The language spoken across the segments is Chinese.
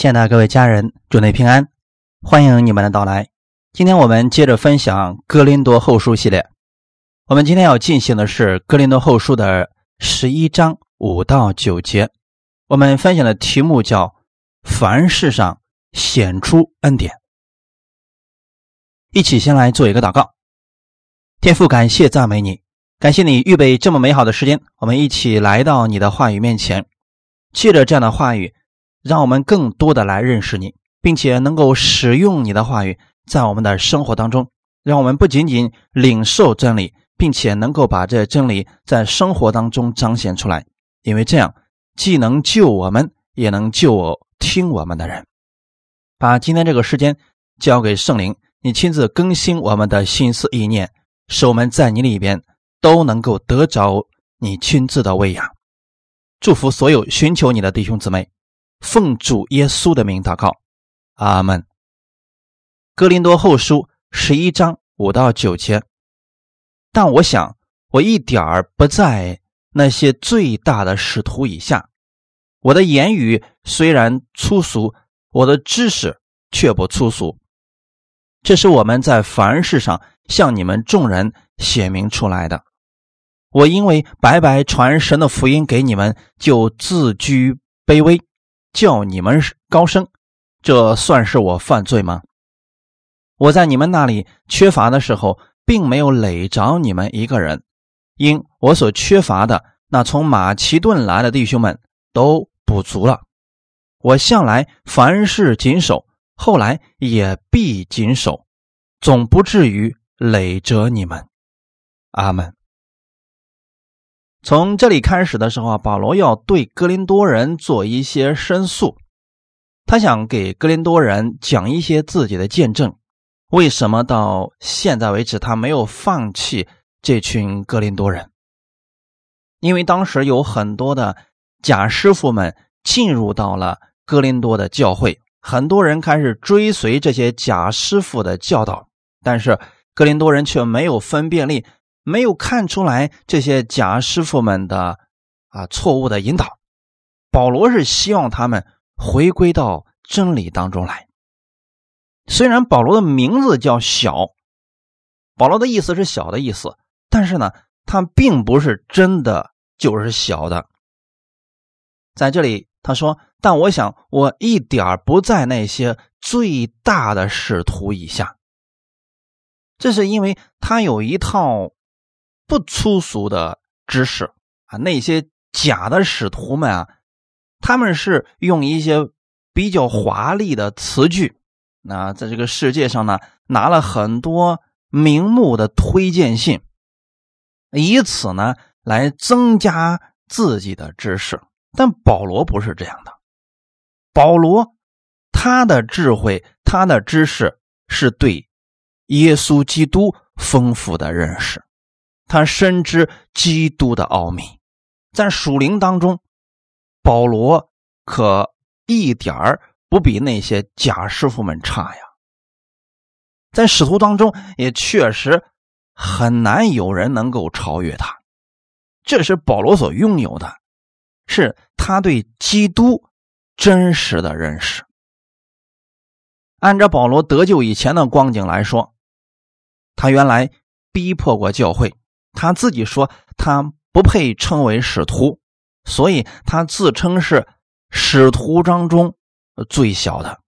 亲爱的各位家人，祝您平安，欢迎你们的到来。今天我们接着分享《哥林多后书》系列。我们今天要进行的是《哥林多后书》的十一章五到九节。我们分享的题目叫“凡事上显出恩典”。一起先来做一个祷告。天父，感谢赞美你，感谢你预备这么美好的时间，我们一起来到你的话语面前，借着这样的话语。让我们更多的来认识你，并且能够使用你的话语在我们的生活当中，让我们不仅仅领受真理，并且能够把这真理在生活当中彰显出来。因为这样既能救我们，也能救听我们的人。把今天这个时间交给圣灵，你亲自更新我们的心思意念，使我们在你里边都能够得着你亲自的喂养。祝福所有寻求你的弟兄姊妹。奉主耶稣的名祷告，阿门。哥林多后书十一章五到九节。但我想，我一点儿不在那些最大的使徒以下。我的言语虽然粗俗，我的知识却不粗俗。这是我们在凡事上向你们众人写明出来的。我因为白白传神的福音给你们，就自居卑微。叫你们高升，这算是我犯罪吗？我在你们那里缺乏的时候，并没有累着你们一个人，因我所缺乏的，那从马其顿来的弟兄们都补足了。我向来凡事谨守，后来也必谨守，总不至于累着你们。阿门。从这里开始的时候啊，保罗要对哥林多人做一些申诉，他想给哥林多人讲一些自己的见证。为什么到现在为止他没有放弃这群哥林多人？因为当时有很多的假师傅们进入到了哥林多的教会，很多人开始追随这些假师傅的教导，但是哥林多人却没有分辨力。没有看出来这些假师傅们的啊错误的引导，保罗是希望他们回归到真理当中来。虽然保罗的名字叫小，保罗的意思是小的意思，但是呢，他并不是真的就是小的。在这里他说：“但我想我一点不在那些最大的使徒以下。”这是因为他有一套。不粗俗的知识啊，那些假的使徒们啊，他们是用一些比较华丽的词句，那在这个世界上呢，拿了很多名目的推荐信，以此呢来增加自己的知识。但保罗不是这样的，保罗他的智慧、他的知识是对耶稣基督丰富的认识。他深知基督的奥秘，在属灵当中，保罗可一点儿不比那些假师傅们差呀。在使徒当中，也确实很难有人能够超越他。这是保罗所拥有的，是他对基督真实的认识。按照保罗得救以前的光景来说，他原来逼迫过教会。他自己说他不配称为使徒，所以他自称是使徒当中最小的。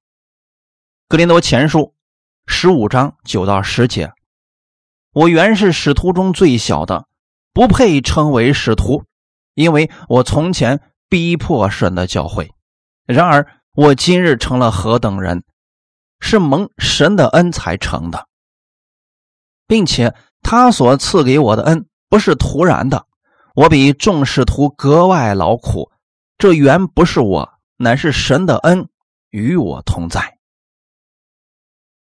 格林多前书十五章九到十节，我原是使徒中最小的，不配称为使徒，因为我从前逼迫神的教诲。然而我今日成了何等人，是蒙神的恩才成的，并且。他所赐给我的恩不是突然的，我比众使徒格外劳苦，这原不是我，乃是神的恩与我同在。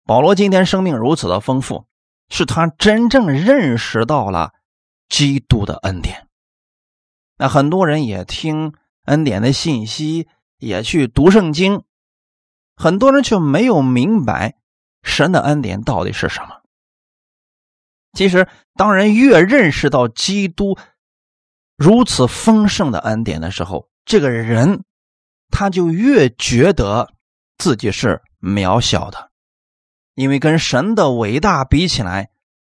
保罗今天生命如此的丰富，是他真正认识到了基督的恩典。那很多人也听恩典的信息，也去读圣经，很多人却没有明白神的恩典到底是什么。其实，当人越认识到基督如此丰盛的恩典的时候，这个人他就越觉得自己是渺小的，因为跟神的伟大比起来，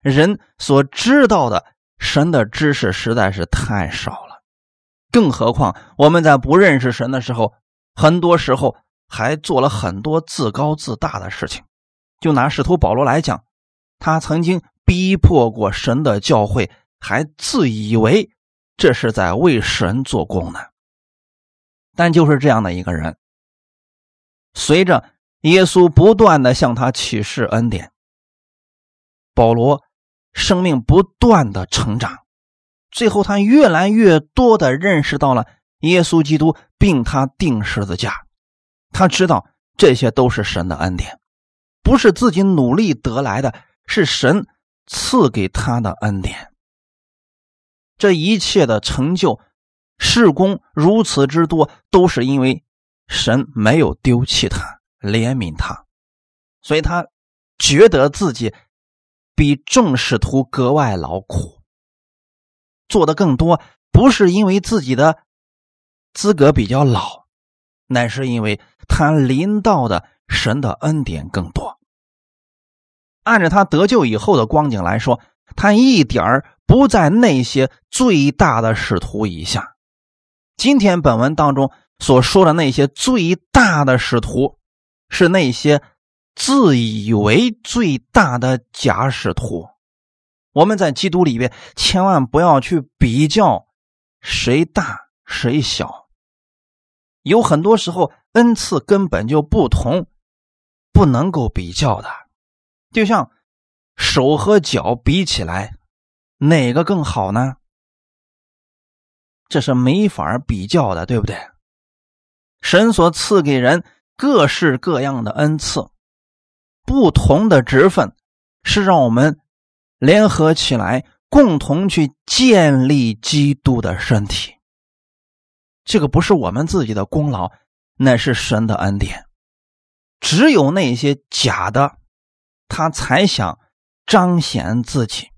人所知道的神的知识实在是太少了。更何况我们在不认识神的时候，很多时候还做了很多自高自大的事情。就拿使徒保罗来讲，他曾经逼迫过神的教会，还自以为这是在为神做工呢。但就是这样的一个人，随着耶稣不断的向他启示恩典，保罗生命不断的成长，最后他越来越多的认识到了耶稣基督，并他定十字架，他知道这些都是神的恩典。不是自己努力得来的，是神赐给他的恩典。这一切的成就、事功如此之多，都是因为神没有丢弃他、怜悯他，所以他觉得自己比众使徒格外劳苦，做的更多，不是因为自己的资格比较老，乃是因为他临到的神的恩典更多。按照他得救以后的光景来说，他一点儿不在那些最大的使徒以下。今天本文当中所说的那些最大的使徒，是那些自以为最大的假使徒。我们在基督里边千万不要去比较谁大谁小，有很多时候恩赐根本就不同，不能够比较的。就像手和脚比起来，哪个更好呢？这是没法比较的，对不对？神所赐给人各式各样的恩赐，不同的职分，是让我们联合起来，共同去建立基督的身体。这个不是我们自己的功劳，乃是神的恩典。只有那些假的。他才想彰显自己。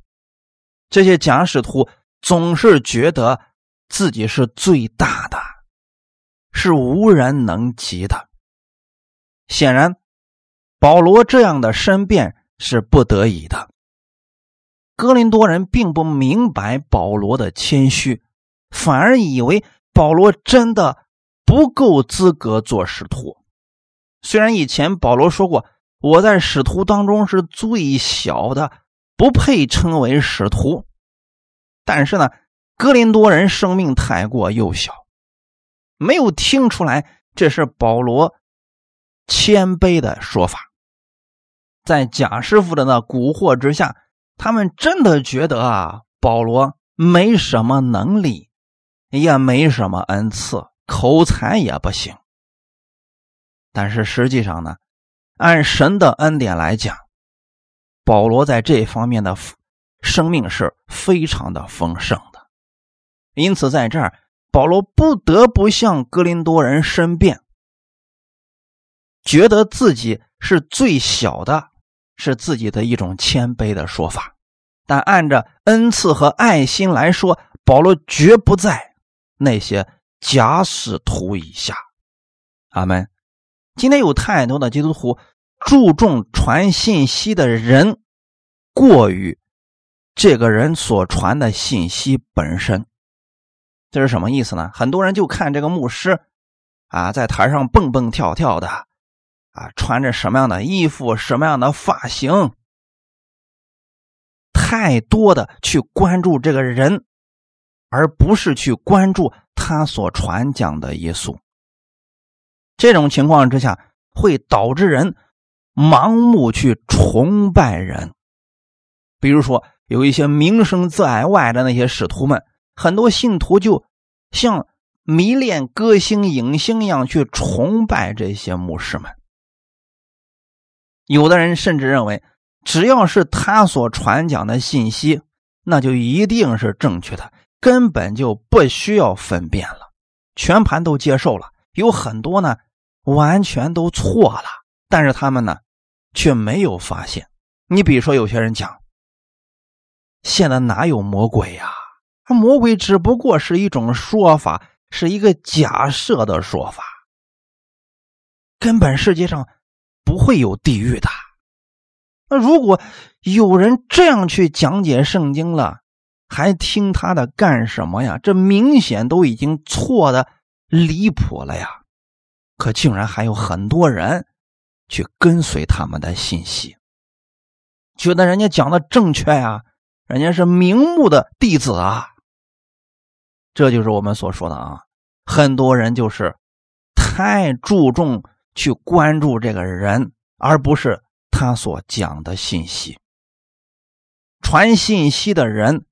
这些假使徒总是觉得自己是最大的，是无人能及的。显然，保罗这样的申辩是不得已的。哥林多人并不明白保罗的谦虚，反而以为保罗真的不够资格做使徒。虽然以前保罗说过。我在使徒当中是最小的，不配称为使徒。但是呢，哥林多人生命太过幼小，没有听出来这是保罗谦卑的说法。在贾师傅的那蛊惑之下，他们真的觉得啊，保罗没什么能力，也没什么恩赐，口才也不行。但是实际上呢？按神的恩典来讲，保罗在这方面的生命是非常的丰盛的，因此在这儿，保罗不得不向格林多人申辩，觉得自己是最小的，是自己的一种谦卑的说法。但按着恩赐和爱心来说，保罗绝不在那些假使徒以下。阿门。今天有太多的基督徒注重传信息的人，过于这个人所传的信息本身，这是什么意思呢？很多人就看这个牧师啊，在台上蹦蹦跳跳的，啊，穿着什么样的衣服，什么样的发型，太多的去关注这个人，而不是去关注他所传讲的耶稣。这种情况之下，会导致人盲目去崇拜人。比如说，有一些名声在外的那些使徒们，很多信徒就像迷恋歌星、影星一样去崇拜这些牧师们。有的人甚至认为，只要是他所传讲的信息，那就一定是正确的，根本就不需要分辨了，全盘都接受了。有很多呢。完全都错了，但是他们呢，却没有发现。你比如说，有些人讲，现在哪有魔鬼呀？魔鬼只不过是一种说法，是一个假设的说法。根本世界上不会有地狱的。那如果有人这样去讲解圣经了，还听他的干什么呀？这明显都已经错的离谱了呀！可竟然还有很多人去跟随他们的信息，觉得人家讲的正确呀，人家是明目的弟子啊。这就是我们所说的啊，很多人就是太注重去关注这个人，而不是他所讲的信息。传信息的人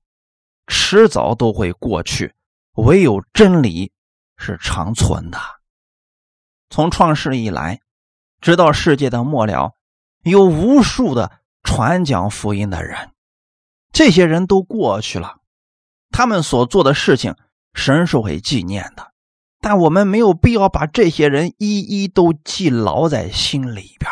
迟早都会过去，唯有真理是长存的。从创世以来，直到世界的末了，有无数的传讲福音的人，这些人都过去了，他们所做的事情。神是会纪念的，但我们没有必要把这些人一一都记牢在心里边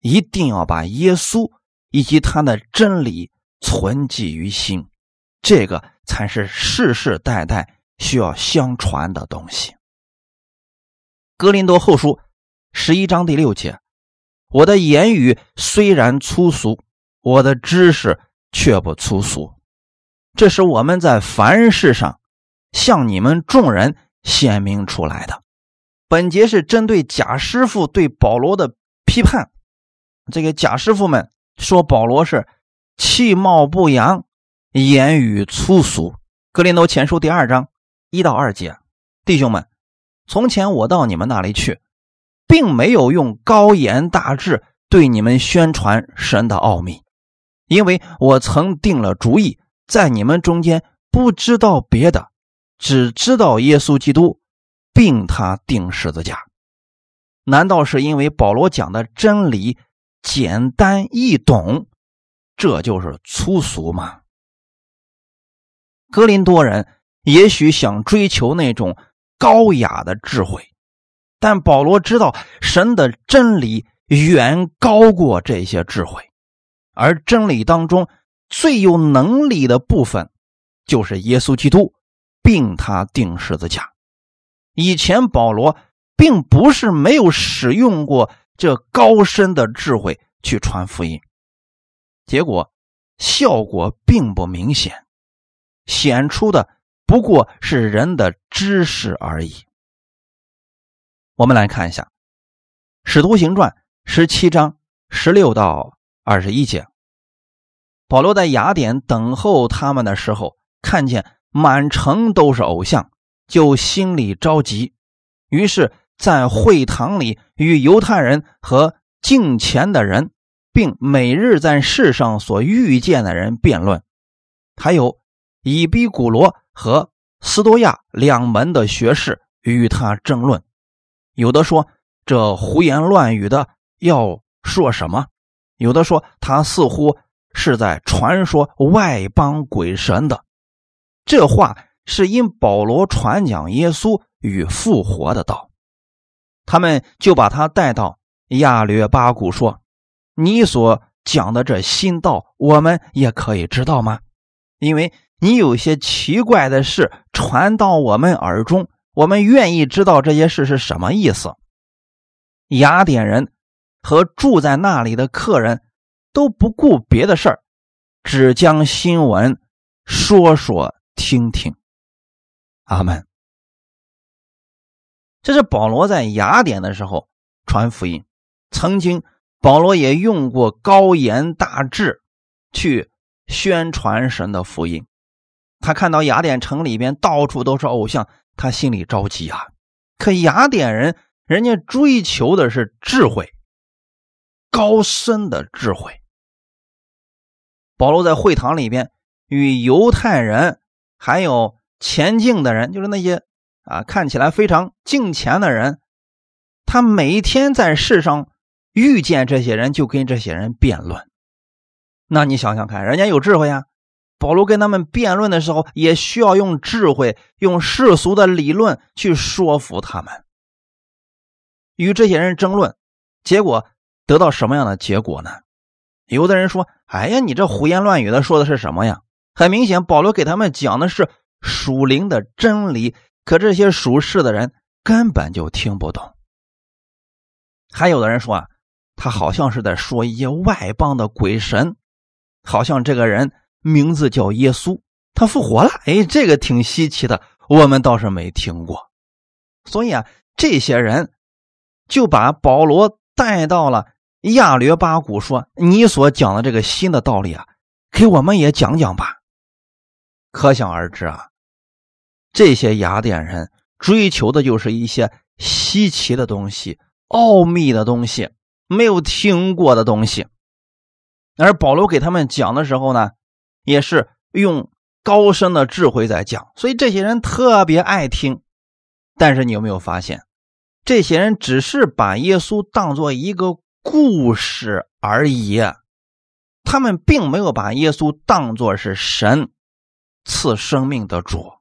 一定要把耶稣以及他的真理存记于心，这个才是世世代代需要相传的东西。格林多后书十一章第六节：“我的言语虽然粗俗，我的知识却不粗俗。”这是我们在凡事上向你们众人显明出来的。本节是针对贾师傅对保罗的批判。这个贾师傅们说保罗是气貌不扬，言语粗俗。格林多前书第二章一到二节，弟兄们，从前我到你们那里去，并没有用高言大志对你们宣传神的奥秘，因为我曾定了主意。在你们中间不知道别的，只知道耶稣基督，并他钉十字架。难道是因为保罗讲的真理简单易懂，这就是粗俗吗？格林多人也许想追求那种高雅的智慧，但保罗知道神的真理远高过这些智慧，而真理当中。最有能力的部分，就是耶稣基督，并他定十字架。以前保罗并不是没有使用过这高深的智慧去传福音，结果效果并不明显，显出的不过是人的知识而已。我们来看一下《使徒行传》十七章十六到二十一节。保罗在雅典等候他们的时候，看见满城都是偶像，就心里着急，于是，在会堂里与犹太人和敬虔的人，并每日在世上所遇见的人辩论，还有以比古罗和斯多亚两门的学士与他争论，有的说这胡言乱语的要说什么，有的说他似乎。是在传说外邦鬼神的，这话是因保罗传讲耶稣与复活的道，他们就把他带到亚略巴谷说：“你所讲的这新道，我们也可以知道吗？因为你有些奇怪的事传到我们耳中，我们愿意知道这些事是什么意思。”雅典人和住在那里的客人。都不顾别的事儿，只将新闻说说听听。阿门。这是保罗在雅典的时候传福音。曾经保罗也用过高言大志去宣传神的福音。他看到雅典城里边到处都是偶像，他心里着急啊。可雅典人人家追求的是智慧，高深的智慧。保罗在会堂里边与犹太人还有前敬的人，就是那些啊看起来非常敬虔的人，他每天在世上遇见这些人，就跟这些人辩论。那你想想看，人家有智慧呀。保罗跟他们辩论的时候，也需要用智慧、用世俗的理论去说服他们，与这些人争论，结果得到什么样的结果呢？有的人说：“哎呀，你这胡言乱语的，说的是什么呀？”很明显，保罗给他们讲的是属灵的真理，可这些属世的人根本就听不懂。还有的人说啊，他好像是在说一些外邦的鬼神，好像这个人名字叫耶稣，他复活了。哎，这个挺稀奇的，我们倒是没听过。所以啊，这些人就把保罗带到了亚略巴谷，说：“你所讲的这个新的道理啊，给我们也讲讲吧。”可想而知啊，这些雅典人追求的就是一些稀奇的东西、奥秘的东西、没有听过的东西。而保罗给他们讲的时候呢，也是用高深的智慧在讲，所以这些人特别爱听。但是你有没有发现，这些人只是把耶稣当做一个故事而已，他们并没有把耶稣当作是神。赐生命的主，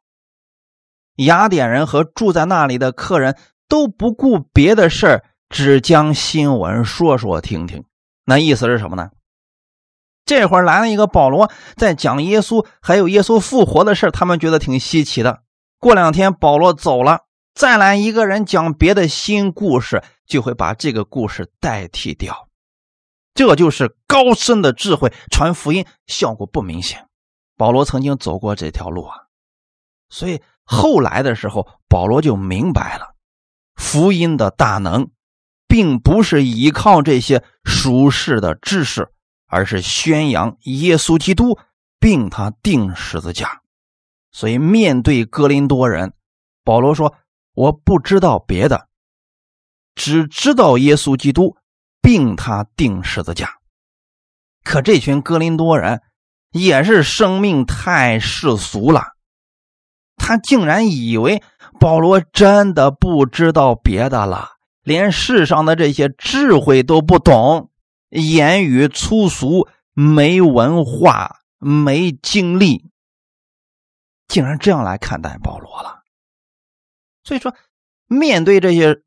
雅典人和住在那里的客人都不顾别的事儿，只将新闻说说听听。那意思是什么呢？这会儿来了一个保罗，在讲耶稣还有耶稣复活的事他们觉得挺稀奇的。过两天保罗走了，再来一个人讲别的新故事，就会把这个故事代替掉。这就是高深的智慧传福音，效果不明显。保罗曾经走过这条路啊，所以后来的时候，保罗就明白了，福音的大能，并不是依靠这些俗世的知识，而是宣扬耶稣基督，并他钉十字架。所以面对哥林多人，保罗说：“我不知道别的，只知道耶稣基督，并他钉十字架。”可这群哥林多人。也是生命太世俗了，他竟然以为保罗真的不知道别的了，连世上的这些智慧都不懂，言语粗俗，没文化，没经历，竟然这样来看待保罗了。所以说，面对这些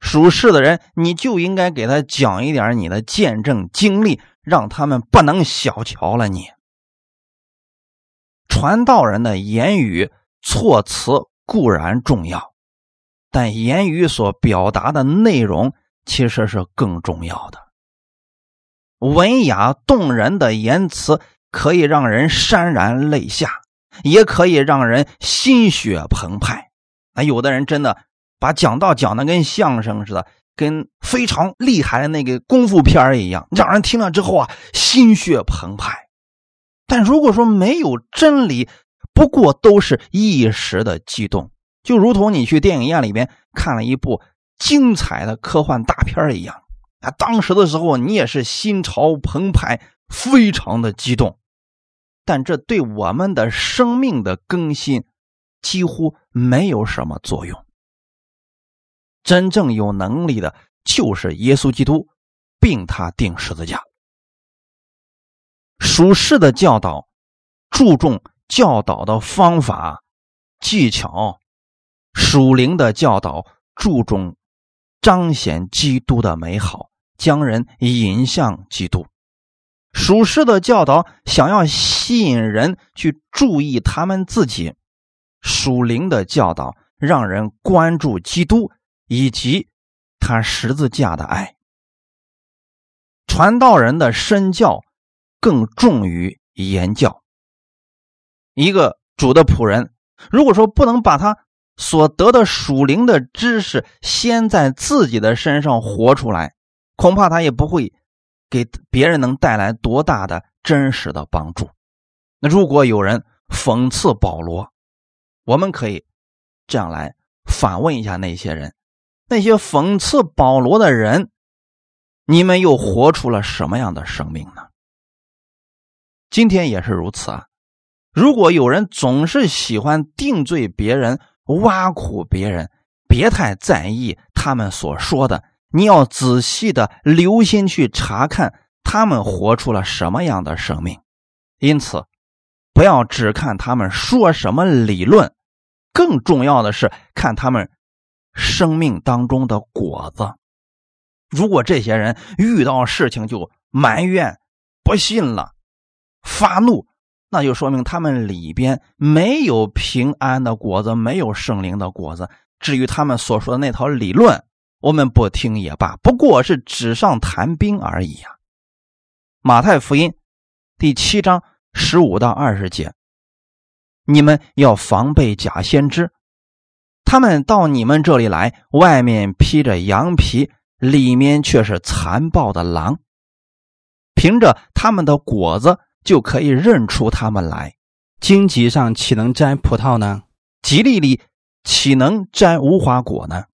属世的人，你就应该给他讲一点你的见证经历。让他们不能小瞧了你。传道人的言语措辞固然重要，但言语所表达的内容其实是更重要的。文雅动人的言辞可以让人潸然泪下，也可以让人心血澎湃。啊，有的人真的把讲道讲的跟相声似的。跟非常厉害的那个功夫片一样，让人听了之后啊，心血澎湃。但如果说没有真理，不过都是一时的激动，就如同你去电影院里边看了一部精彩的科幻大片一样啊，当时的时候你也是心潮澎湃，非常的激动。但这对我们的生命的更新几乎没有什么作用。真正有能力的，就是耶稣基督，并他定十字架。属世的教导注重教导的方法技巧，属灵的教导注重彰显基督的美好，将人引向基督。属世的教导想要吸引人去注意他们自己，属灵的教导让人关注基督。以及他十字架的爱，传道人的身教更重于言教。一个主的仆人，如果说不能把他所得的属灵的知识先在自己的身上活出来，恐怕他也不会给别人能带来多大的真实的帮助。那如果有人讽刺保罗，我们可以这样来反问一下那些人。那些讽刺保罗的人，你们又活出了什么样的生命呢？今天也是如此啊！如果有人总是喜欢定罪别人、挖苦别人，别太在意他们所说的，你要仔细的留心去查看他们活出了什么样的生命。因此，不要只看他们说什么理论，更重要的是看他们。生命当中的果子，如果这些人遇到事情就埋怨、不信了、发怒，那就说明他们里边没有平安的果子，没有圣灵的果子。至于他们所说的那套理论，我们不听也罢，不过是纸上谈兵而已呀。马太福音第七章十五到二十节，你们要防备假先知，他们到你们这里来，外面披着羊皮，里面却是残暴的狼。凭着他们的果子就可以认出他们来。荆棘上岂能摘葡萄呢？吉利里岂能摘无花果呢？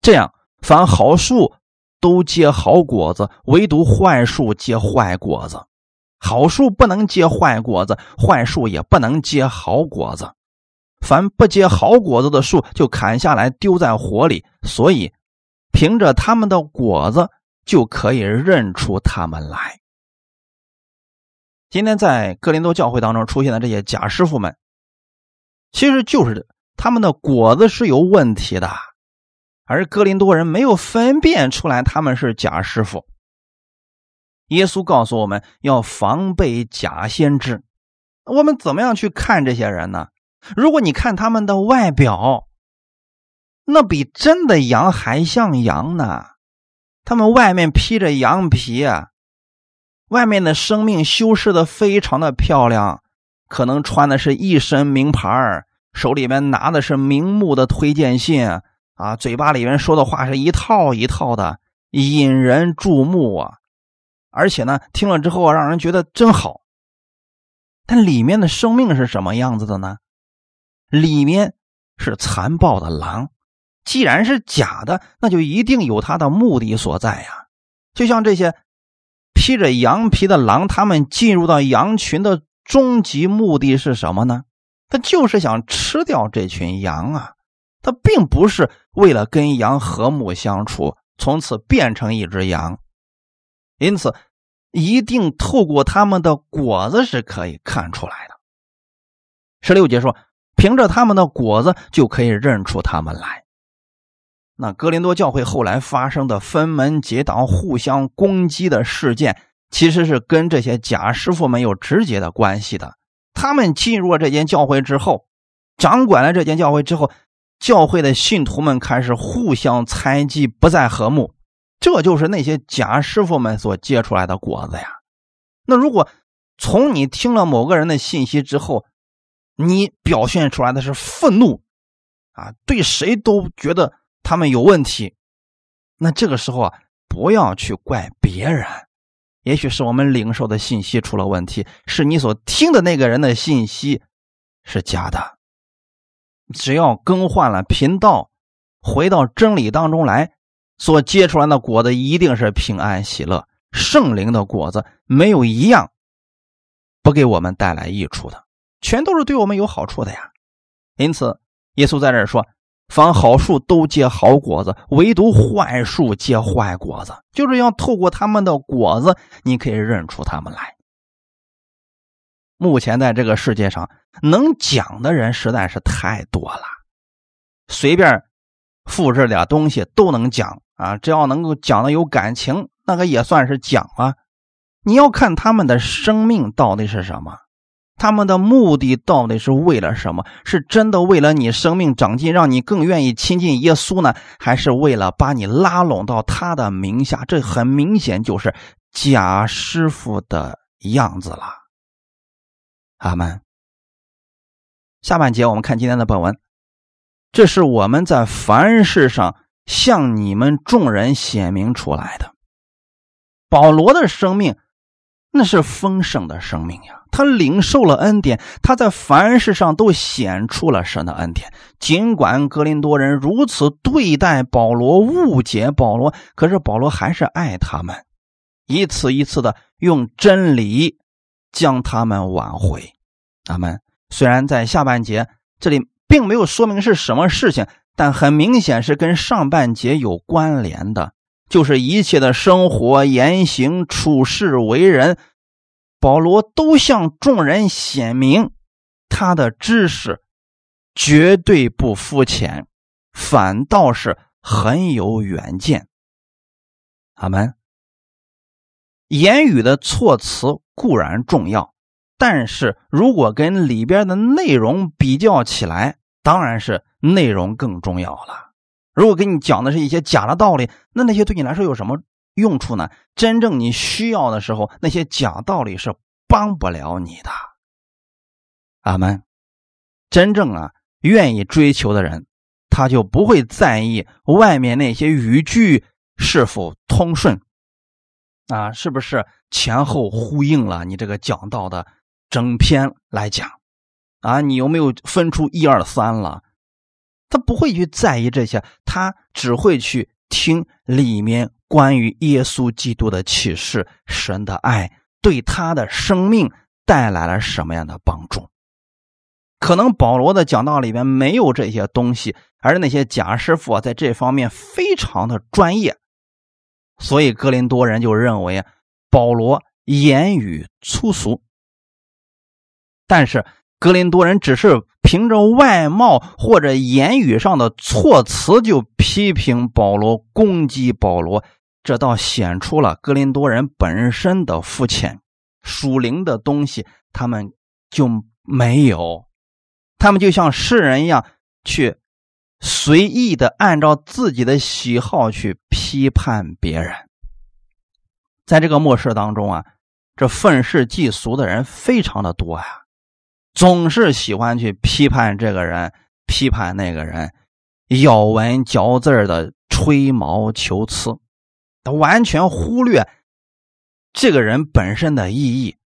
这样。凡好树都结好果子，唯独坏树结坏果子。好树不能结坏果子，坏树也不能结好果子。凡不结好果子的树，就砍下来丢在火里。所以，凭着他们的果子就可以认出他们来。今天在哥林多教会当中出现的这些假师傅们，其实就是他们的果子是有问题的。而哥林多人没有分辨出来他们是假师傅。耶稣告诉我们要防备假先知。我们怎么样去看这些人呢？如果你看他们的外表，那比真的羊还像羊呢。他们外面披着羊皮啊，外面的生命修饰的非常的漂亮，可能穿的是一身名牌，手里面拿的是名目的推荐信。啊，嘴巴里面说的话是一套一套的，引人注目啊！而且呢，听了之后让人觉得真好。但里面的生命是什么样子的呢？里面是残暴的狼。既然是假的，那就一定有它的目的所在呀。就像这些披着羊皮的狼，他们进入到羊群的终极目的是什么呢？他就是想吃掉这群羊啊！他并不是为了跟羊和睦相处，从此变成一只羊，因此一定透过他们的果子是可以看出来的。十六节说，凭着他们的果子就可以认出他们来。那哥林多教会后来发生的分门结党、互相攻击的事件，其实是跟这些假师傅们有直接的关系的。他们进入了这间教会之后，掌管了这间教会之后。教会的信徒们开始互相猜忌，不再和睦，这就是那些假师傅们所结出来的果子呀。那如果从你听了某个人的信息之后，你表现出来的是愤怒，啊，对谁都觉得他们有问题，那这个时候啊，不要去怪别人，也许是我们领受的信息出了问题，是你所听的那个人的信息是假的。只要更换了频道，回到真理当中来，所结出来的果子一定是平安喜乐、圣灵的果子，没有一样不给我们带来益处的，全都是对我们有好处的呀。因此，耶稣在这说：“凡好树都结好果子，唯独坏树结坏果子。”就是要透过他们的果子，你可以认出他们来。目前在这个世界上，能讲的人实在是太多了，随便复制点东西都能讲啊！只要能够讲的有感情，那个也算是讲啊。你要看他们的生命到底是什么，他们的目的到底是为了什么？是真的为了你生命长进，让你更愿意亲近耶稣呢，还是为了把你拉拢到他的名下？这很明显就是假师傅的样子了。阿门。下半节我们看今天的本文，这是我们在凡事上向你们众人显明出来的。保罗的生命那是丰盛的生命呀，他领受了恩典，他在凡事上都显出了神的恩典。尽管格林多人如此对待保罗，误解保罗，可是保罗还是爱他们，一次一次的用真理将他们挽回。阿们。虽然在下半节这里并没有说明是什么事情，但很明显是跟上半节有关联的，就是一切的生活、言行、处事、为人，保罗都向众人显明他的知识绝对不肤浅，反倒是很有远见。阿门。言语的措辞固然重要。但是如果跟里边的内容比较起来，当然是内容更重要了。如果给你讲的是一些假的道理，那那些对你来说有什么用处呢？真正你需要的时候，那些讲道理是帮不了你的。阿门。真正啊，愿意追求的人，他就不会在意外面那些语句是否通顺，啊，是不是前后呼应了你这个讲道的整篇来讲，啊，你有没有分出一二三了？他不会去在意这些，他只会去听里面关于耶稣基督的启示，神的爱对他的生命带来了什么样的帮助。可能保罗的讲道里面没有这些东西，而那些假师傅啊在这方面非常的专业，所以格林多人就认为保罗言语粗俗。但是格林多人只是凭着外貌或者言语上的措辞就批评保罗、攻击保罗，这倒显出了格林多人本身的肤浅，属灵的东西他们就没有。他们就像世人一样，去随意的按照自己的喜好去批判别人。在这个末世当中啊，这愤世嫉俗的人非常的多呀，总是喜欢去批判这个人，批判那个人，咬文嚼字的吹毛求疵，他完全忽略这个人本身的意义，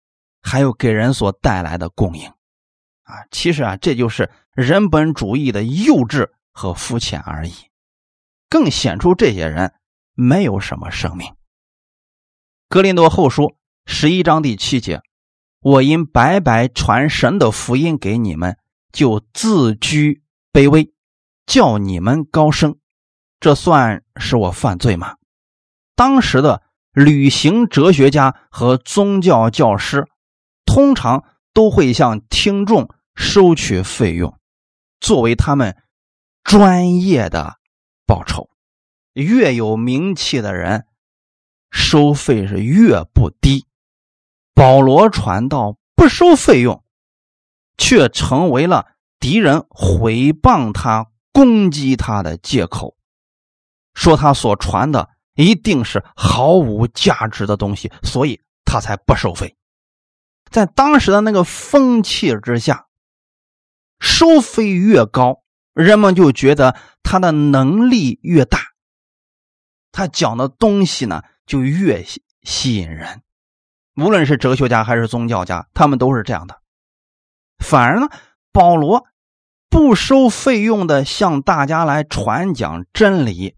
还有给人所带来的供应。啊，其实啊，这就是人本主义的幼稚和肤浅而已，更显出这些人没有什么生命。格林多后书十一章第七节：“我因白白传神的福音给你们，就自居卑微，叫你们高升，这算是我犯罪吗？”当时的旅行哲学家和宗教教师通常都会向听众。收取费用，作为他们专业的报酬。越有名气的人，收费是越不低。保罗传道不收费用，却成为了敌人毁谤他、攻击他的借口，说他所传的一定是毫无价值的东西，所以他才不收费。在当时的那个风气之下。收费越高，人们就觉得他的能力越大，他讲的东西呢就越吸引人。无论是哲学家还是宗教家，他们都是这样的。反而呢，保罗不收费用的向大家来传讲真理，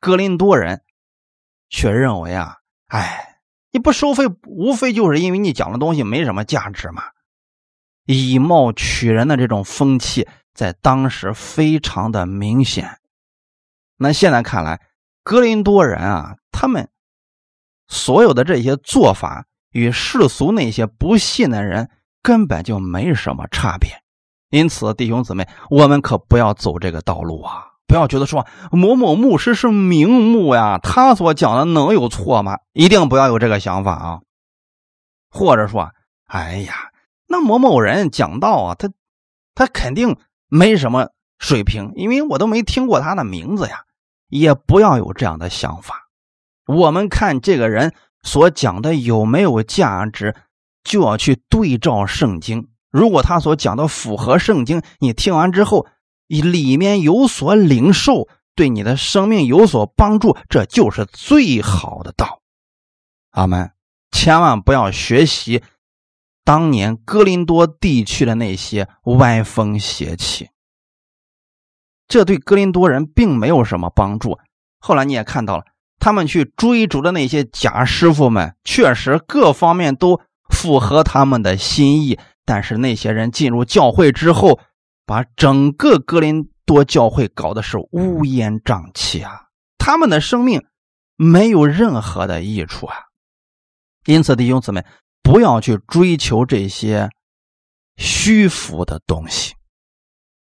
格林多人却认为啊，哎，你不收费，无非就是因为你讲的东西没什么价值嘛。以貌取人的这种风气，在当时非常的明显。那现在看来，格林多人啊，他们所有的这些做法，与世俗那些不信的人根本就没什么差别。因此，弟兄姊妹，我们可不要走这个道路啊！不要觉得说某某牧师是名牧呀，他所讲的能有错吗？一定不要有这个想法啊！或者说，哎呀。那某某人讲道啊，他他肯定没什么水平，因为我都没听过他的名字呀。也不要有这样的想法。我们看这个人所讲的有没有价值，就要去对照圣经。如果他所讲的符合圣经，你听完之后，里面有所领受，对你的生命有所帮助，这就是最好的道。阿门。千万不要学习。当年哥林多地区的那些歪风邪气，这对哥林多人并没有什么帮助。后来你也看到了，他们去追逐的那些假师傅们，确实各方面都符合他们的心意。但是那些人进入教会之后，把整个哥林多教会搞的是乌烟瘴气啊！他们的生命没有任何的益处啊！因此，弟兄姊妹。不要去追求这些虚浮的东西。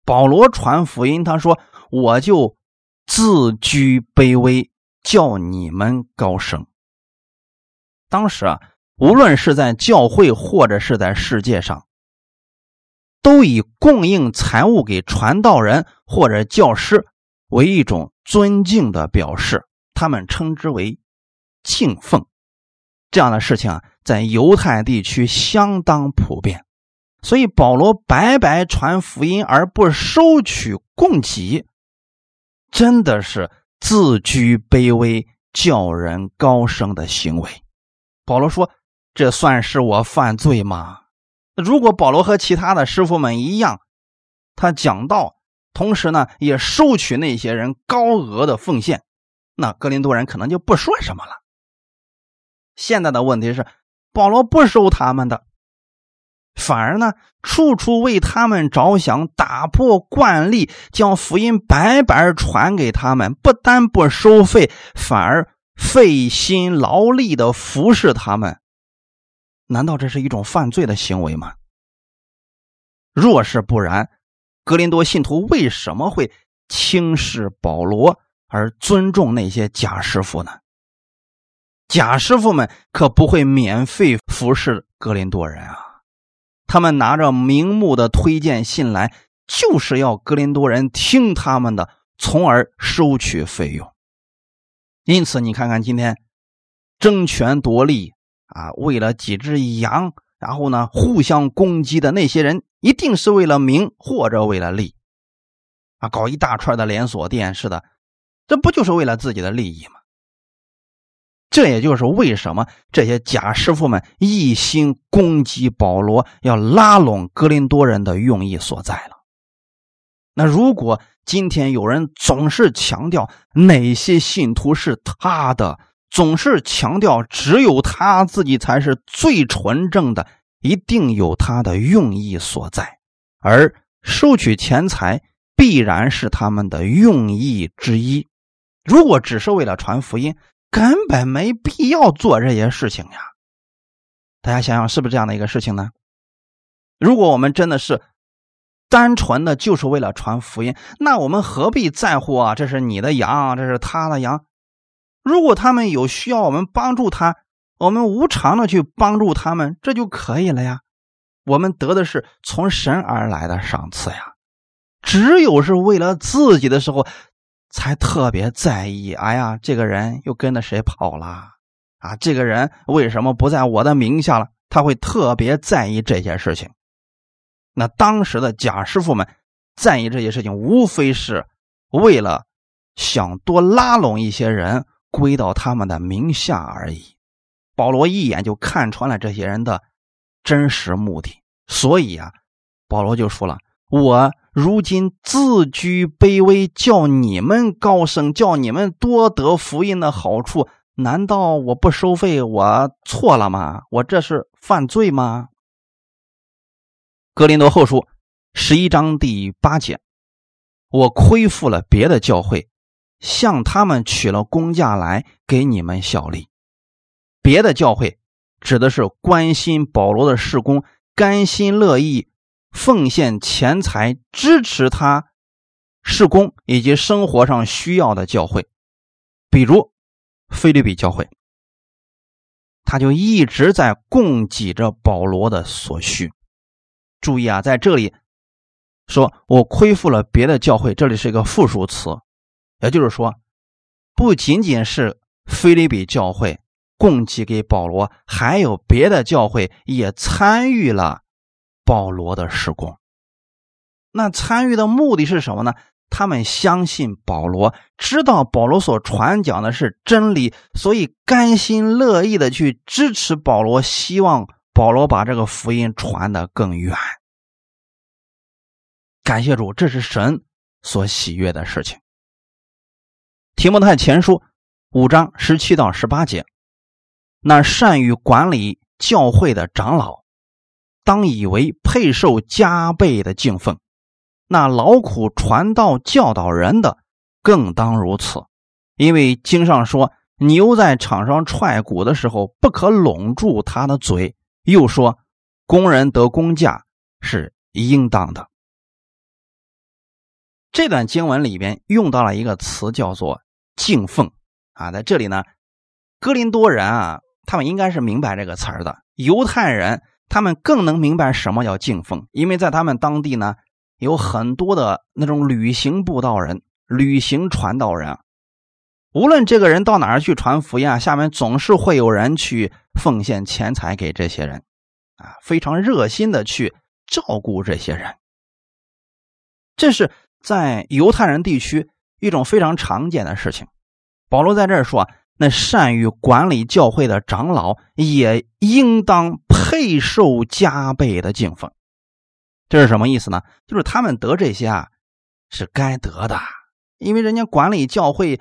保罗传福音，他说：“我就自居卑微，叫你们高升。”当时啊，无论是在教会或者是在世界上，都以供应财物给传道人或者教师为一种尊敬的表示，他们称之为敬奉。这样的事情啊，在犹太地区相当普遍。所以保罗白白传福音而不收取供给，真的是自居卑微、叫人高升的行为。保罗说：“这算是我犯罪吗？”如果保罗和其他的师傅们一样，他讲道，同时呢也收取那些人高额的奉献，那格林多人可能就不说什么了。现在的问题是，保罗不收他们的。反而呢，处处为他们着想，打破惯例，将福音白白传给他们，不但不收费，反而费心劳力的服侍他们。难道这是一种犯罪的行为吗？若是不然，格林多信徒为什么会轻视保罗而尊重那些假师傅呢？假师傅们可不会免费服侍格林多人啊！他们拿着明目的推荐信来，就是要格林多人听他们的，从而收取费用。因此，你看看今天争权夺利啊，为了几只羊，然后呢互相攻击的那些人，一定是为了名或者为了利啊，搞一大串的连锁店似的，这不就是为了自己的利益吗？这也就是为什么这些假师傅们一心攻击保罗，要拉拢格林多人的用意所在了。那如果今天有人总是强调哪些信徒是他的，总是强调只有他自己才是最纯正的，一定有他的用意所在，而收取钱财必然是他们的用意之一。如果只是为了传福音，根本没必要做这些事情呀！大家想想，是不是这样的一个事情呢？如果我们真的是单纯的就是为了传福音，那我们何必在乎啊？这是你的羊，这是他的羊。如果他们有需要，我们帮助他，我们无偿的去帮助他们，这就可以了呀。我们得的是从神而来的赏赐呀。只有是为了自己的时候。才特别在意，哎呀，这个人又跟着谁跑了？啊，这个人为什么不在我的名下了？他会特别在意这些事情。那当时的贾师傅们在意这些事情，无非是为了想多拉拢一些人归到他们的名下而已。保罗一眼就看穿了这些人的真实目的，所以啊，保罗就说了：“我。”如今自居卑微，叫你们高升，叫你们多得福音的好处，难道我不收费，我错了吗？我这是犯罪吗？格林多后书十一章第八节，我亏负了别的教会，向他们取了工价来给你们效力。别的教会指的是关心保罗的事工，甘心乐意。奉献钱财支持他施工以及生活上需要的教会，比如菲律比教会，他就一直在供给着保罗的所需。注意啊，在这里说我亏负了别的教会，这里是一个复数词，也就是说，不仅仅是菲律比教会供给给保罗，还有别的教会也参与了。保罗的施工，那参与的目的是什么呢？他们相信保罗，知道保罗所传讲的是真理，所以甘心乐意的去支持保罗，希望保罗把这个福音传得更远。感谢主，这是神所喜悦的事情。提摩太前书五章十七到十八节，那善于管理教会的长老。当以为配受加倍的敬奉，那劳苦传道教导人的更当如此，因为经上说：“牛在场上踹鼓的时候，不可拢住他的嘴。”又说：“工人得工价是应当的。”这段经文里边用到了一个词，叫做“敬奉”啊，在这里呢，哥林多人啊，他们应该是明白这个词儿的，犹太人。他们更能明白什么叫敬奉，因为在他们当地呢，有很多的那种旅行布道人，旅行传道人，无论这个人到哪儿去传福音啊，下面总是会有人去奉献钱财给这些人，啊，非常热心的去照顾这些人。这是在犹太人地区一种非常常见的事情。保罗在这儿说，那善于管理教会的长老也应当配受加倍的敬奉。这是什么意思呢？就是他们得这些啊，是该得的。因为人家管理教会，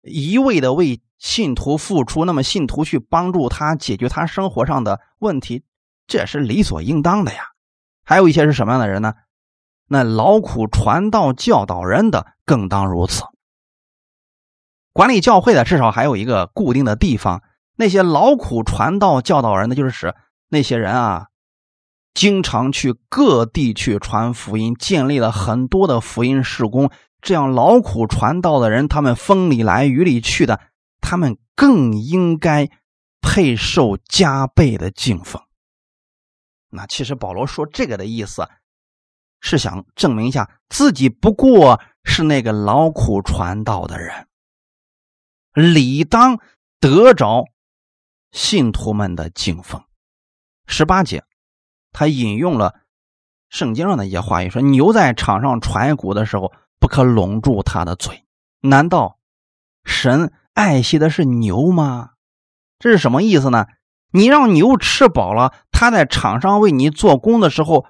一味的为信徒付出，那么信徒去帮助他解决他生活上的问题，这是理所应当的呀。还有一些是什么样的人呢？那劳苦传道教导人的，更当如此。管理教会的至少还有一个固定的地方，那些劳苦传道教导人的，就是使那些人啊，经常去各地去传福音，建立了很多的福音事工。这样劳苦传道的人，他们风里来雨里去的，他们更应该配受加倍的敬奉。那其实保罗说这个的意思，是想证明一下自己不过是那个劳苦传道的人，理当得着信徒们的敬奉。十八节，他引用了圣经上的一些话语，说牛在场上传鼓的时候。不可拢住他的嘴，难道神爱惜的是牛吗？这是什么意思呢？你让牛吃饱了，他在场上为你做工的时候，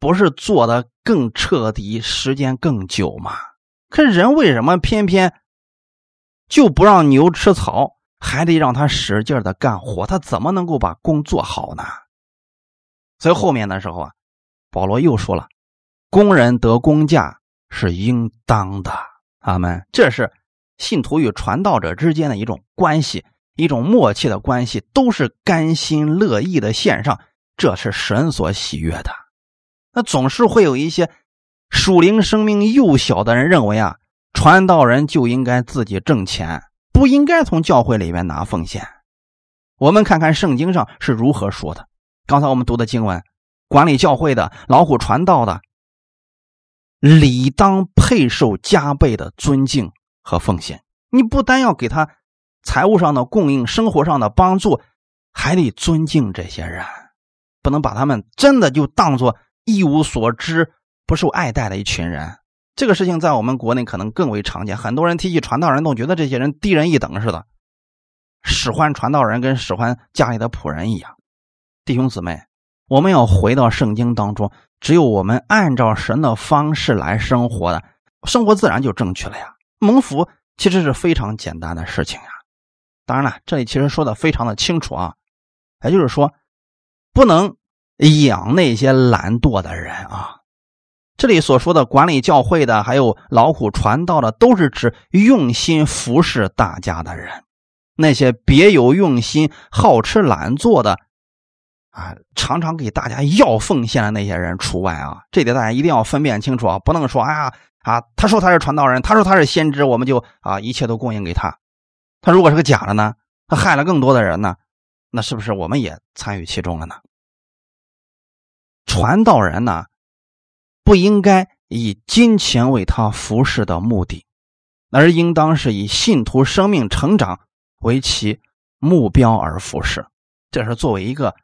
不是做的更彻底，时间更久吗？可人为什么偏偏就不让牛吃草，还得让他使劲的干活？他怎么能够把工做好呢？所以后面的时候啊，保罗又说了：“工人得工价。”是应当的，阿门。这是信徒与传道者之间的一种关系，一种默契的关系，都是甘心乐意的献上，这是神所喜悦的。那总是会有一些属灵生命幼小的人认为啊，传道人就应该自己挣钱，不应该从教会里面拿奉献。我们看看圣经上是如何说的。刚才我们读的经文，管理教会的、老虎传道的。理当配受加倍的尊敬和奉献。你不单要给他财务上的供应、生活上的帮助，还得尊敬这些人，不能把他们真的就当做一无所知、不受爱戴的一群人。这个事情在我们国内可能更为常见。很多人提起传道人，都觉得这些人低人一等似的，使唤传道人跟使唤家里的仆人一样。弟兄姊妹。我们要回到圣经当中，只有我们按照神的方式来生活的，生活自然就正确了呀。蒙福其实是非常简单的事情呀。当然了，这里其实说的非常的清楚啊，也就是说，不能养那些懒惰的人啊。这里所说的管理教会的，还有劳苦传道的，都是指用心服侍大家的人。那些别有用心、好吃懒做的。啊，常常给大家要奉献的那些人除外啊，这点大家一定要分辨清楚啊，不能说哎呀啊，他说他是传道人，他说他是先知，我们就啊一切都供应给他。他如果是个假的呢，他害了更多的人呢，那是不是我们也参与其中了呢？传道人呢，不应该以金钱为他服侍的目的，而应当是以信徒生命成长为其目标而服侍。这是作为一个。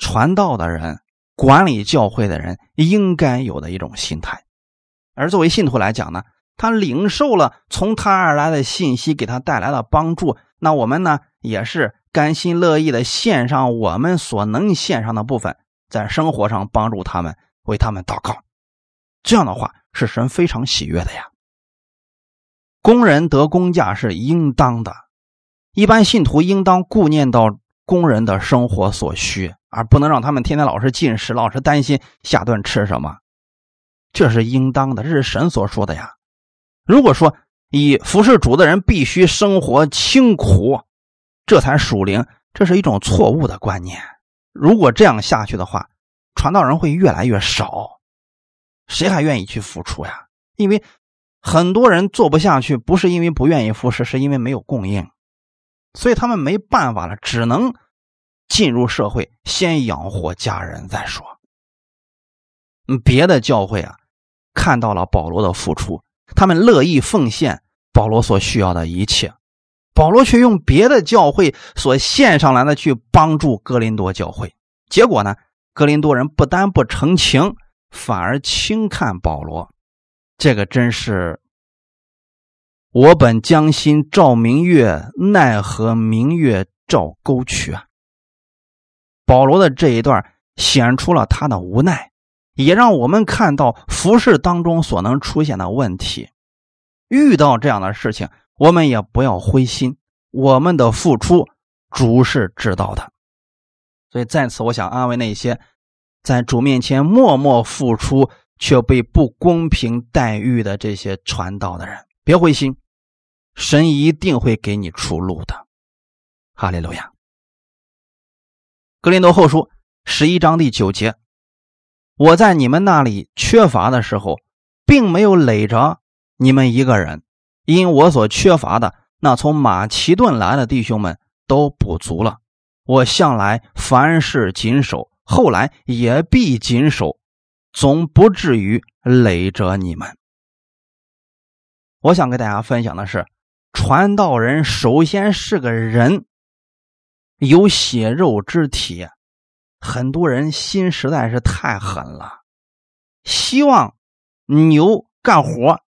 传道的人、管理教会的人应该有的一种心态，而作为信徒来讲呢，他领受了从他而来的信息，给他带来了帮助。那我们呢，也是甘心乐意的献上我们所能献上的部分，在生活上帮助他们，为他们祷告。这样的话，是神非常喜悦的呀。工人得工价是应当的，一般信徒应当顾念到工人的生活所需。而不能让他们天天老是进食，老是担心下顿吃什么，这是应当的，这是神所说的呀。如果说以服侍主的人必须生活清苦，这才属灵，这是一种错误的观念。如果这样下去的话，传道人会越来越少，谁还愿意去付出呀？因为很多人做不下去，不是因为不愿意服侍，是因为没有供应，所以他们没办法了，只能。进入社会，先养活家人再说。别的教会啊，看到了保罗的付出，他们乐意奉献保罗所需要的一切。保罗却用别的教会所献上来的去帮助哥林多教会，结果呢，哥林多人不但不成情，反而轻看保罗。这个真是我本将心照明月，奈何明月照沟渠啊！保罗的这一段显出了他的无奈，也让我们看到服饰当中所能出现的问题。遇到这样的事情。我们也不要灰心，我们的付出主是知道的，所以在此我想安慰那些在主面前默默付出却被不公平待遇的这些传道的人，别灰心，神一定会给你出路的。哈利路亚。格林多后书十一章第九节，我在你们那里缺乏的时候，并没有累着你们一个人。因我所缺乏的，那从马其顿来的弟兄们都补足了。我向来凡事谨守，后来也必谨守，总不至于累着你们。我想跟大家分享的是，传道人首先是个人，有血肉之体。很多人心实在是太狠了，希望牛干活。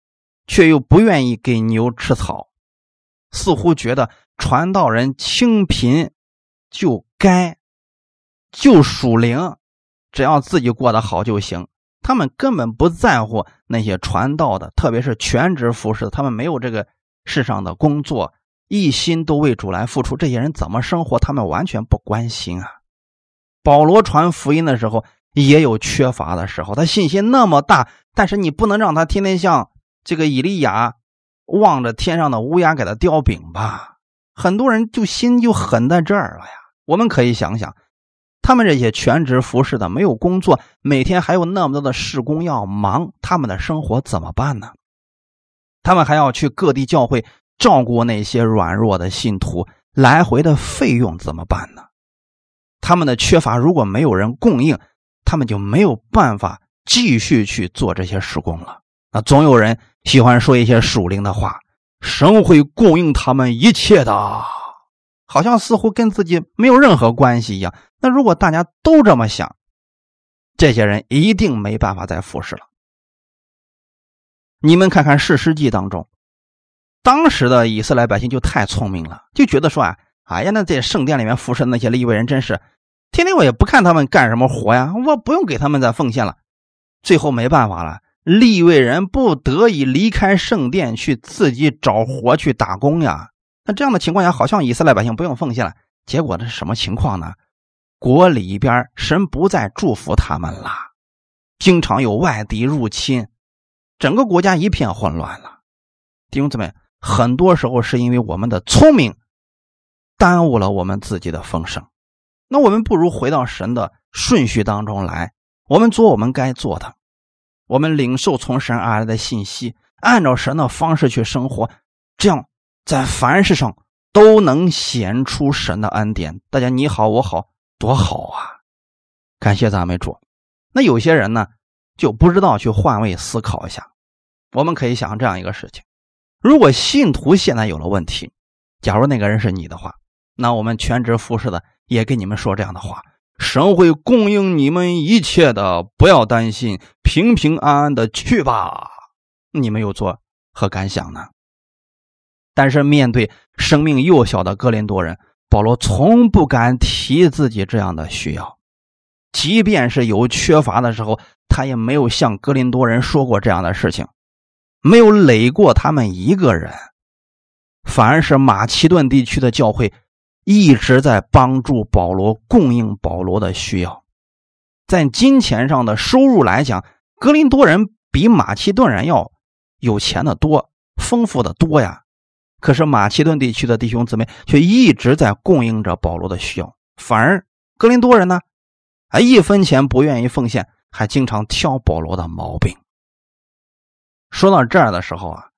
却又不愿意给牛吃草，似乎觉得传道人清贫就该就属灵，只要自己过得好就行。他们根本不在乎那些传道的，特别是全职服侍，他们没有这个世上的工作，一心都为主来付出。这些人怎么生活，他们完全不关心啊。保罗传福音的时候也有缺乏的时候，他信心那么大，但是你不能让他天天像。这个以利亚望着天上的乌鸦给他叼饼吧，很多人就心就狠在这儿了呀。我们可以想想，他们这些全职服侍的没有工作，每天还有那么多的事工要忙，他们的生活怎么办呢？他们还要去各地教会照顾那些软弱的信徒，来回的费用怎么办呢？他们的缺乏如果没有人供应，他们就没有办法继续去做这些施工了。那总有人。喜欢说一些属灵的话，神会供应他们一切的，好像似乎跟自己没有任何关系一样。那如果大家都这么想，这些人一定没办法再服侍了。你们看看《世诗记》当中，当时的以色列百姓就太聪明了，就觉得说啊，哎呀，那在圣殿里面服侍的那些利未人真是，天天我也不看他们干什么活呀，我不用给他们再奉献了。最后没办法了。利未人不得已离开圣殿，去自己找活去打工呀。那这样的情况下，好像以色列百姓不用奉献了。结果这是什么情况呢？国里边神不再祝福他们了，经常有外敌入侵，整个国家一片混乱了。弟兄姊妹，很多时候是因为我们的聪明耽误了我们自己的丰盛。那我们不如回到神的顺序当中来，我们做我们该做的。我们领受从神而来的信息，按照神的方式去生活，这样在凡事上都能显出神的恩典。大家你好我好多好啊！感谢赞美主。那有些人呢就不知道去换位思考一下。我们可以想这样一个事情：如果信徒现在有了问题，假如那个人是你的话，那我们全职服侍的也跟你们说这样的话。神会供应你们一切的，不要担心，平平安安的去吧。你们有作何感想呢？但是面对生命幼小的哥林多人，保罗从不敢提自己这样的需要，即便是有缺乏的时候，他也没有向哥林多人说过这样的事情，没有累过他们一个人，反而是马其顿地区的教会。一直在帮助保罗供应保罗的需要，在金钱上的收入来讲，格林多人比马其顿人要有钱的多，丰富的多呀。可是马其顿地区的弟兄姊妹却一直在供应着保罗的需要，反而格林多人呢，还一分钱不愿意奉献，还经常挑保罗的毛病。说到这儿的时候啊，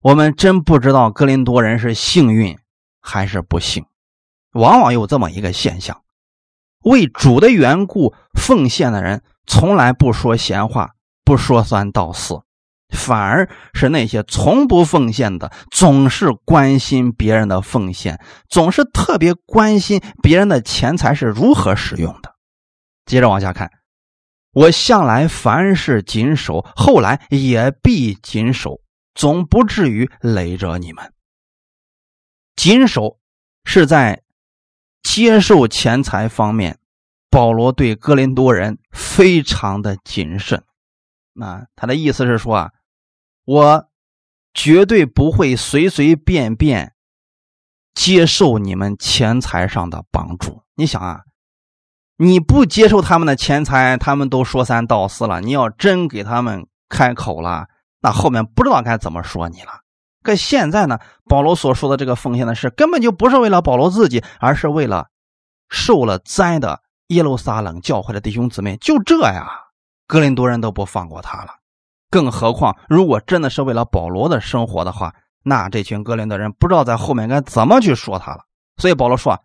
我们真不知道格林多人是幸运还是不幸。往往有这么一个现象：为主的缘故奉献的人，从来不说闲话，不说三道四，反而是那些从不奉献的，总是关心别人的奉献，总是特别关心别人的钱财是如何使用的。接着往下看，我向来凡事谨守，后来也必谨守，总不至于累着你们。谨守是在接受钱财方面，保罗对哥林多人非常的谨慎。那他的意思是说啊，我绝对不会随随便便接受你们钱财上的帮助。你想啊，你不接受他们的钱财，他们都说三道四了。你要真给他们开口了，那后面不知道该怎么说你了。可现在呢，保罗所说的这个奉献的事，根本就不是为了保罗自己，而是为了受了灾的耶路撒冷教会的弟兄姊妹。就这呀，格林多人都不放过他了。更何况，如果真的是为了保罗的生活的话，那这群格林的人不知道在后面该怎么去说他了。所以保罗说：“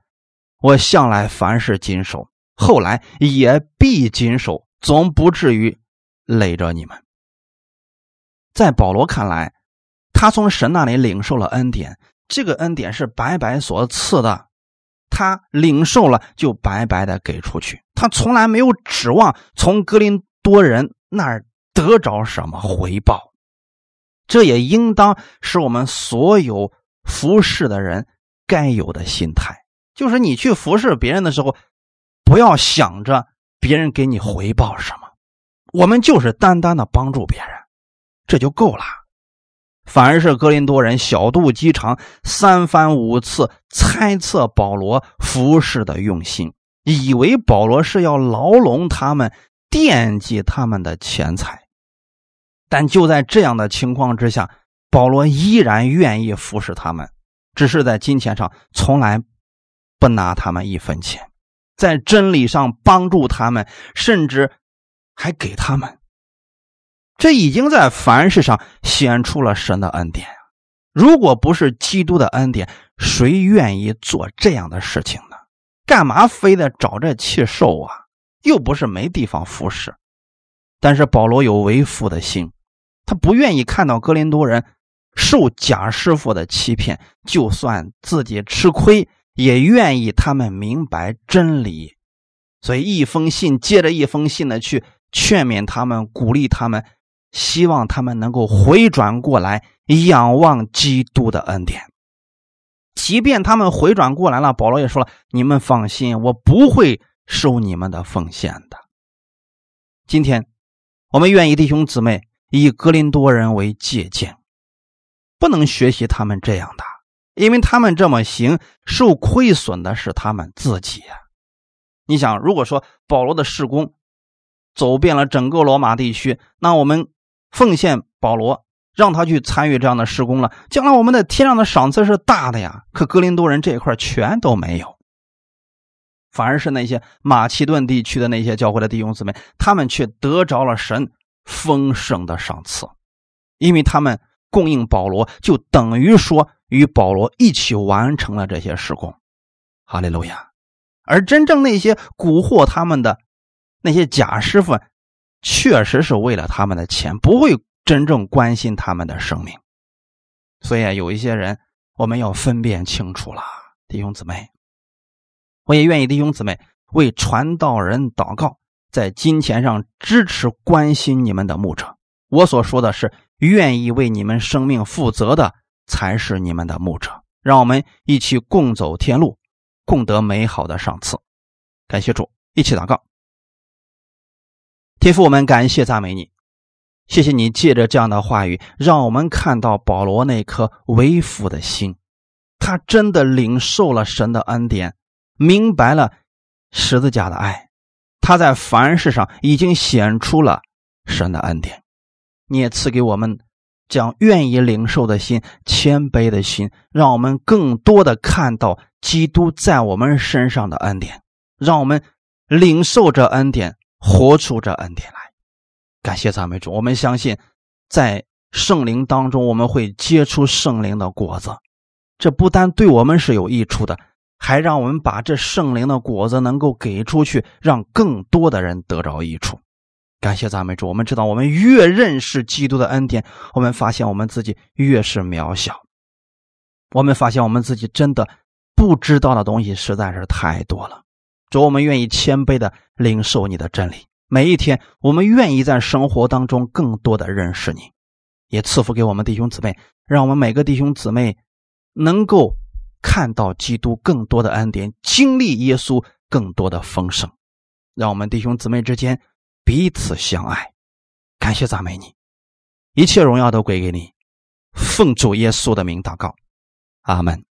我向来凡事谨守，后来也必谨守，总不至于累着你们。”在保罗看来。他从神那里领受了恩典，这个恩典是白白所赐的，他领受了就白白的给出去，他从来没有指望从格林多人那儿得着什么回报，这也应当是我们所有服侍的人该有的心态，就是你去服侍别人的时候，不要想着别人给你回报什么，我们就是单单的帮助别人，这就够了。反而是格林多人小肚鸡肠，三番五次猜测保罗服侍的用心，以为保罗是要牢笼他们，惦记他们的钱财。但就在这样的情况之下，保罗依然愿意服侍他们，只是在金钱上从来不拿他们一分钱，在真理上帮助他们，甚至还给他们。这已经在凡事上显出了神的恩典如果不是基督的恩典，谁愿意做这样的事情呢？干嘛非得找这气受啊？又不是没地方服侍。但是保罗有为父的心，他不愿意看到格林多人受假师傅的欺骗，就算自己吃亏，也愿意他们明白真理。所以一封信接着一封信的去劝勉他们，鼓励他们。希望他们能够回转过来，仰望基督的恩典。即便他们回转过来了，保罗也说了：“你们放心，我不会收你们的奉献的。”今天，我们愿意弟兄姊妹以格林多人为借鉴，不能学习他们这样的，因为他们这么行，受亏损的是他们自己呀。你想，如果说保罗的事工走遍了整个罗马地区，那我们。奉献保罗，让他去参与这样的施工了。将来我们在天上的赏赐是大的呀。可格林多人这一块全都没有，反而是那些马其顿地区的那些教会的弟兄姊妹，他们却得着了神丰盛的赏赐，因为他们供应保罗，就等于说与保罗一起完成了这些施工。哈利路亚。而真正那些蛊惑他们的那些假师傅。确实是为了他们的钱，不会真正关心他们的生命。所以啊，有一些人我们要分辨清楚了，弟兄姊妹。我也愿意弟兄姊妹为传道人祷告，在金钱上支持关心你们的牧者。我所说的是愿意为你们生命负责的，才是你们的牧者。让我们一起共走天路，共得美好的赏赐。感谢主，一起祷告。天父，我们感谢赞美你，谢谢你借着这样的话语，让我们看到保罗那颗为父的心，他真的领受了神的恩典，明白了十字架的爱，他在凡事上已经显出了神的恩典。你也赐给我们将愿意领受的心、谦卑的心，让我们更多的看到基督在我们身上的恩典，让我们领受这恩典。活出这恩典来，感谢赞美主。我们相信，在圣灵当中，我们会结出圣灵的果子。这不单对我们是有益处的，还让我们把这圣灵的果子能够给出去，让更多的人得着益处。感谢赞美主，我们知道，我们越认识基督的恩典，我们发现我们自己越是渺小。我们发现我们自己真的不知道的东西实在是太多了。主，我们愿意谦卑的领受你的真理。每一天，我们愿意在生活当中更多的认识你，也赐福给我们弟兄姊妹，让我们每个弟兄姊妹能够看到基督更多的恩典，经历耶稣更多的丰盛。让我们弟兄姊妹之间。彼此相爱，感谢赞美你，一切荣耀都归给你，奉主耶稣的名祷告，阿门。